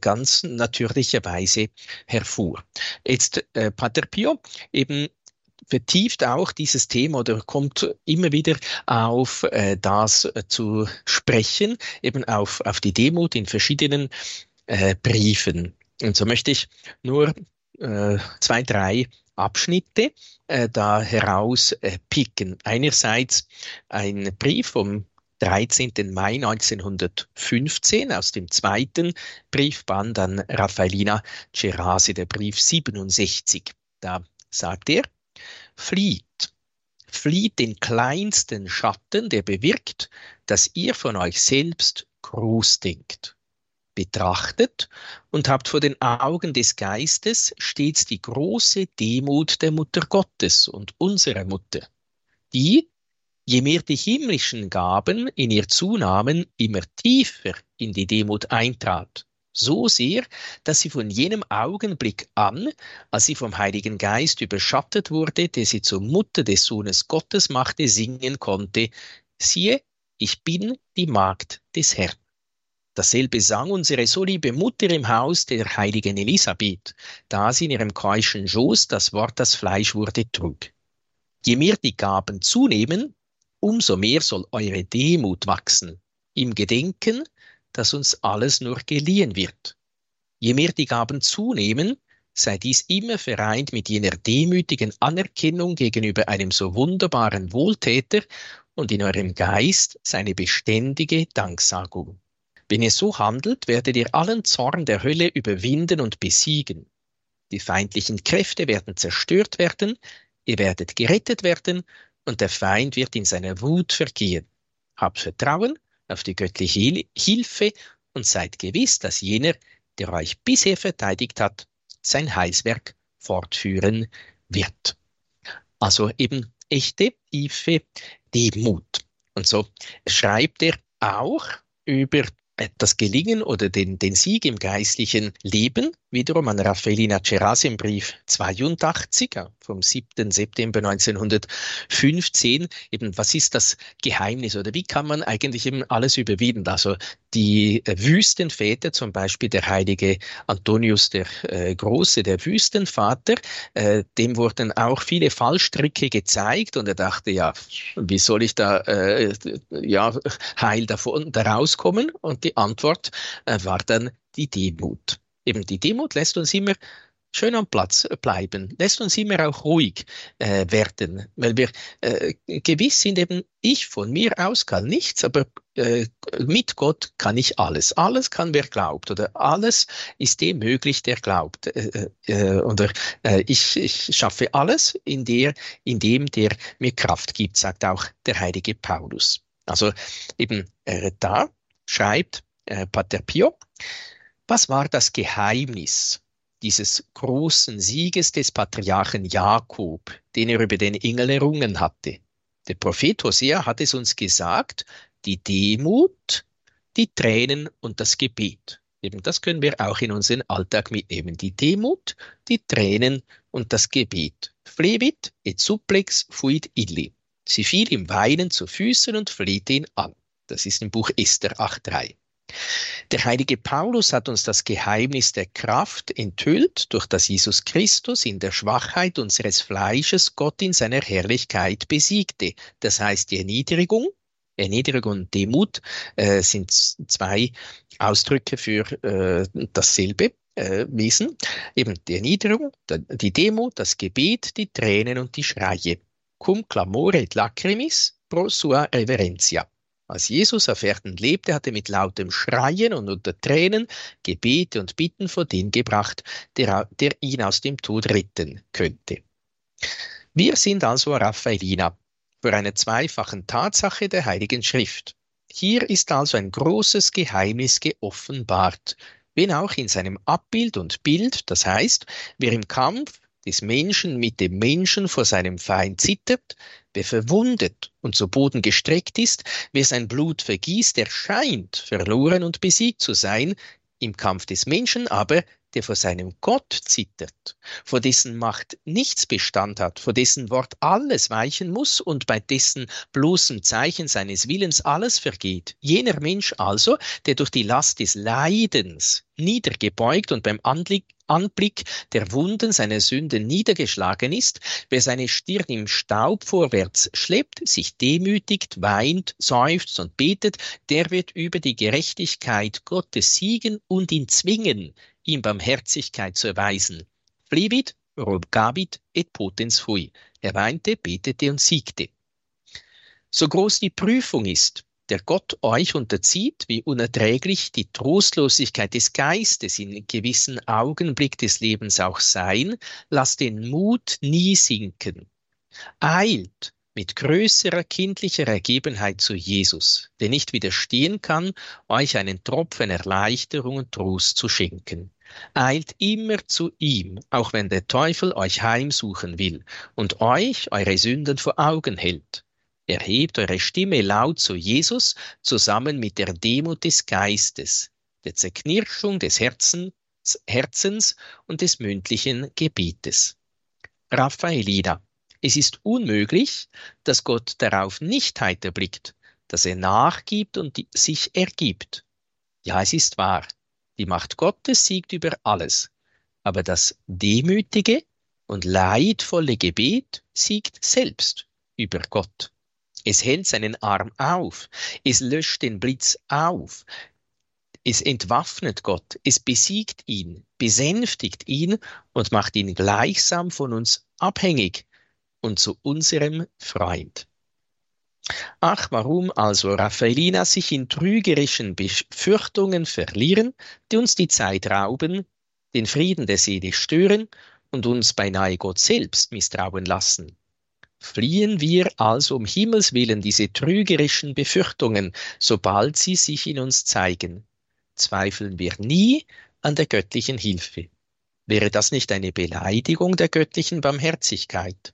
ganz natürlicherweise hervor. Jetzt Pater Pio eben vertieft auch dieses Thema oder kommt immer wieder auf das zu sprechen, eben auf, auf die Demut in verschiedenen äh, Briefen. Und so möchte ich nur äh, zwei, drei Abschnitte äh, da herauspicken. Einerseits ein Brief vom 13. Mai 1915 aus dem zweiten Briefband an Raffaelina Cerasi, der Brief 67. Da sagt er, flieht, flieht den kleinsten Schatten, der bewirkt, dass ihr von euch selbst groß denkt. Betrachtet und habt vor den Augen des Geistes stets die große Demut der Mutter Gottes und unserer Mutter, die, Je mehr die himmlischen Gaben in ihr zunahmen, immer tiefer in die Demut eintrat. So sehr, dass sie von jenem Augenblick an, als sie vom Heiligen Geist überschattet wurde, der sie zur Mutter des Sohnes Gottes machte, singen konnte, siehe, ich bin die Magd des Herrn. Dasselbe sang unsere so liebe Mutter im Haus der heiligen Elisabeth, da sie in ihrem keuschen Schoß das Wort, das Fleisch wurde, trug. Je mehr die Gaben zunehmen, Umso mehr soll eure Demut wachsen, im Gedenken, dass uns alles nur geliehen wird. Je mehr die Gaben zunehmen, sei dies immer vereint mit jener demütigen Anerkennung gegenüber einem so wunderbaren Wohltäter und in eurem Geist seine beständige Danksagung. Wenn ihr so handelt, werdet ihr allen Zorn der Hölle überwinden und besiegen. Die feindlichen Kräfte werden zerstört werden, ihr werdet gerettet werden und der Feind wird in seiner Wut vergehen. Habt Vertrauen auf die göttliche Hilfe und seid gewiss, dass jener, der euch bisher verteidigt hat, sein Heilswerk fortführen wird. Also eben echte, tiefe Demut. Und so schreibt er auch über das Gelingen oder den, den Sieg im geistlichen Leben, wiederum an Raffaellina Cerasi im Brief 82 vom 7. September 1915, eben was ist das Geheimnis oder wie kann man eigentlich eben alles überwinden? Also die äh, Wüstenväter, zum Beispiel der heilige Antonius der äh, Große, der Wüstenvater, äh, dem wurden auch viele Fallstricke gezeigt und er dachte, ja, wie soll ich da äh, ja, heil davon da rauskommen? Und die Antwort äh, war dann die Demut. Eben die Demut lässt uns immer schön am Platz bleiben, lässt uns immer auch ruhig äh, werden, weil wir äh, gewiss sind eben, ich von mir aus kann nichts, aber äh, mit Gott kann ich alles. Alles kann, wer glaubt, oder alles ist dem möglich, der glaubt. Äh, äh, oder äh, ich, ich schaffe alles in, der, in dem, der mir Kraft gibt, sagt auch der heilige Paulus. Also eben äh, da schreibt äh, Pater Pio, was war das Geheimnis dieses großen Sieges des Patriarchen Jakob, den er über den Engel errungen hatte. Der Prophet Hosea hat es uns gesagt, die Demut, die Tränen und das Gebet. Eben das können wir auch in unseren Alltag mitnehmen. Die Demut, die Tränen und das Gebet. Flevit et supplex fuit illi. Sie fiel ihm Weinen zu Füßen und flehte ihn an. Das ist im Buch Esther 8.3. Der heilige Paulus hat uns das Geheimnis der Kraft enthüllt, durch das Jesus Christus in der Schwachheit unseres Fleisches Gott in seiner Herrlichkeit besiegte. Das heißt, die Erniedrigung, Erniedrigung und Demut äh, sind zwei Ausdrücke für äh, dasselbe äh, Wesen. Eben die Erniedrigung, die Demut, das Gebet, die Tränen und die Schreie. Cum clamore et lacrimis pro sua reverentia. Als Jesus auf Erden lebte, hatte mit lautem Schreien und unter Tränen Gebete und Bitten vor den gebracht, der, der ihn aus dem Tod retten könnte. Wir sind also Raffaelina vor einer zweifachen Tatsache der Heiligen Schrift. Hier ist also ein großes Geheimnis geoffenbart, wenn auch in seinem Abbild und Bild, das heißt, wer im Kampf des Menschen mit dem Menschen vor seinem Feind zittert, Wer verwundet und zu Boden gestreckt ist, wer sein Blut vergießt, der scheint verloren und besiegt zu sein, im Kampf des Menschen aber, der vor seinem Gott zittert, vor dessen Macht nichts Bestand hat, vor dessen Wort alles weichen muss und bei dessen bloßem Zeichen seines Willens alles vergeht. Jener Mensch also, der durch die Last des Leidens niedergebeugt und beim Anblick Anblick der Wunden seiner Sünden niedergeschlagen ist, wer seine Stirn im Staub vorwärts schleppt, sich demütigt, weint, seufzt und betet, der wird über die Gerechtigkeit Gottes siegen und ihn zwingen, ihm Barmherzigkeit zu erweisen. Flebit, robgabit et potens fui. Er weinte, betete und siegte. So groß die Prüfung ist, der Gott euch unterzieht, wie unerträglich die Trostlosigkeit des Geistes in gewissen Augenblick des Lebens auch sein, lasst den Mut nie sinken. Eilt mit größerer kindlicher Ergebenheit zu Jesus, der nicht widerstehen kann, euch einen Tropfen Erleichterung und Trost zu schenken. Eilt immer zu ihm, auch wenn der Teufel euch heimsuchen will und euch eure Sünden vor Augen hält. Erhebt eure Stimme laut zu Jesus zusammen mit der Demut des Geistes, der Zerknirschung des Herzens, Herzens und des mündlichen Gebietes. Raffaelida. Es ist unmöglich, dass Gott darauf nicht heiter blickt, dass er nachgibt und sich ergibt. Ja, es ist wahr. Die Macht Gottes siegt über alles. Aber das demütige und leidvolle Gebet siegt selbst über Gott. Es hält seinen Arm auf. Es löscht den Blitz auf. Es entwaffnet Gott. Es besiegt ihn, besänftigt ihn und macht ihn gleichsam von uns abhängig und zu unserem Freund. Ach, warum also Raffaelina sich in trügerischen Befürchtungen verlieren, die uns die Zeit rauben, den Frieden der Seele stören und uns beinahe Gott selbst misstrauen lassen. Fliehen wir also um Himmels willen diese trügerischen Befürchtungen, sobald sie sich in uns zeigen. Zweifeln wir nie an der göttlichen Hilfe. Wäre das nicht eine Beleidigung der göttlichen Barmherzigkeit?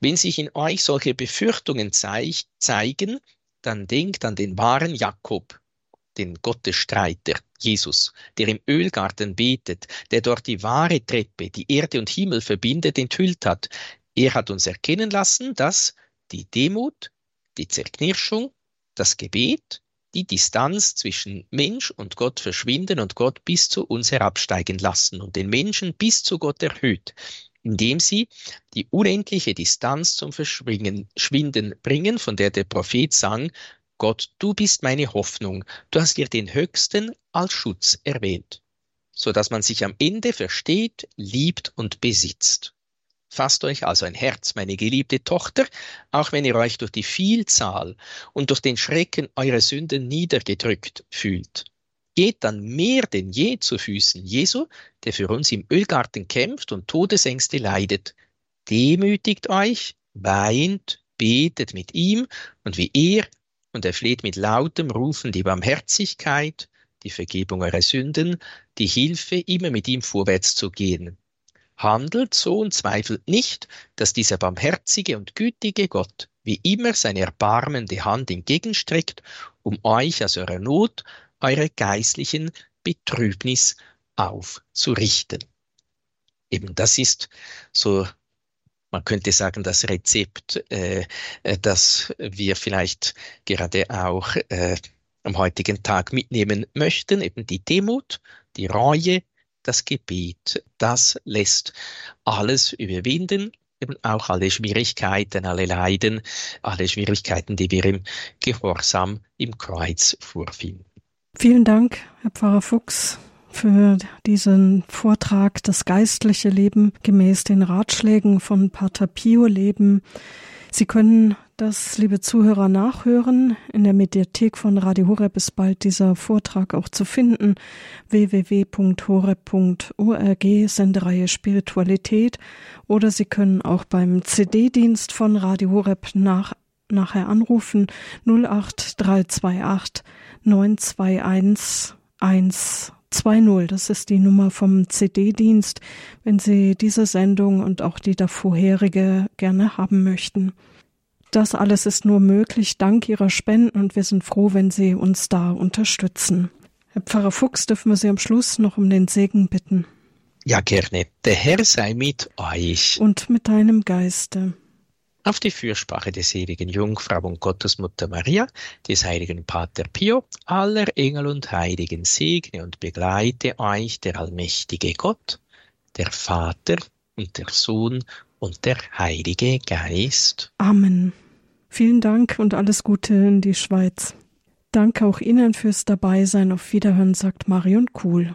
Wenn sich in euch solche Befürchtungen zeig zeigen, dann denkt an den wahren Jakob, den Gottesstreiter, Jesus, der im Ölgarten betet, der dort die wahre Treppe, die Erde und Himmel verbindet, enthüllt hat. Er hat uns erkennen lassen, dass die Demut, die Zerknirschung, das Gebet, die Distanz zwischen Mensch und Gott verschwinden und Gott bis zu uns herabsteigen lassen und den Menschen bis zu Gott erhöht indem sie die unendliche Distanz zum Verschwinden bringen, von der der Prophet sang, Gott, du bist meine Hoffnung, du hast dir den Höchsten als Schutz erwählt, so dass man sich am Ende versteht, liebt und besitzt. Fasst euch also ein Herz, meine geliebte Tochter, auch wenn ihr euch durch die Vielzahl und durch den Schrecken eurer Sünden niedergedrückt fühlt geht dann mehr denn je zu Füßen Jesu, der für uns im Ölgarten kämpft und Todesängste leidet. Demütigt euch, weint, betet mit ihm und wie er, und er fleht mit lautem Rufen die Barmherzigkeit, die Vergebung eurer Sünden, die Hilfe, immer mit ihm vorwärts zu gehen. Handelt so und zweifelt nicht, dass dieser barmherzige und gütige Gott wie immer seine erbarmende Hand entgegenstreckt, um euch aus eurer Not eure geistlichen Betrübnis aufzurichten. Eben das ist so, man könnte sagen, das Rezept, äh, das wir vielleicht gerade auch äh, am heutigen Tag mitnehmen möchten, eben die Demut, die Reue, das Gebet, das lässt alles überwinden, eben auch alle Schwierigkeiten, alle Leiden, alle Schwierigkeiten, die wir im Gehorsam im Kreuz vorfinden. Vielen Dank, Herr Pfarrer Fuchs, für diesen Vortrag, das geistliche Leben gemäß den Ratschlägen von Pater Pio leben. Sie können das, liebe Zuhörer, nachhören. In der Mediathek von Radio Horeb ist bald dieser Vortrag auch zu finden. www.horeb.org, Sendereihe Spiritualität. Oder Sie können auch beim CD-Dienst von Radio Horeb nach, nachher anrufen 08328 921 120. Das ist die Nummer vom CD-Dienst, wenn Sie diese Sendung und auch die davorherige gerne haben möchten. Das alles ist nur möglich dank Ihrer Spenden und wir sind froh, wenn Sie uns da unterstützen. Herr Pfarrer Fuchs, dürfen wir Sie am Schluss noch um den Segen bitten. Ja, gerne. Der Herr sei mit euch. Und mit deinem Geiste auf die Fürsprache der seligen Jungfrau und Gottesmutter Maria, des heiligen Pater Pio, aller Engel und Heiligen segne und begleite euch der allmächtige Gott, der Vater und der Sohn und der Heilige Geist. Amen. Vielen Dank und alles Gute in die Schweiz. Danke auch Ihnen fürs Dabeisein. Auf Wiederhören, sagt Marion Kuhl.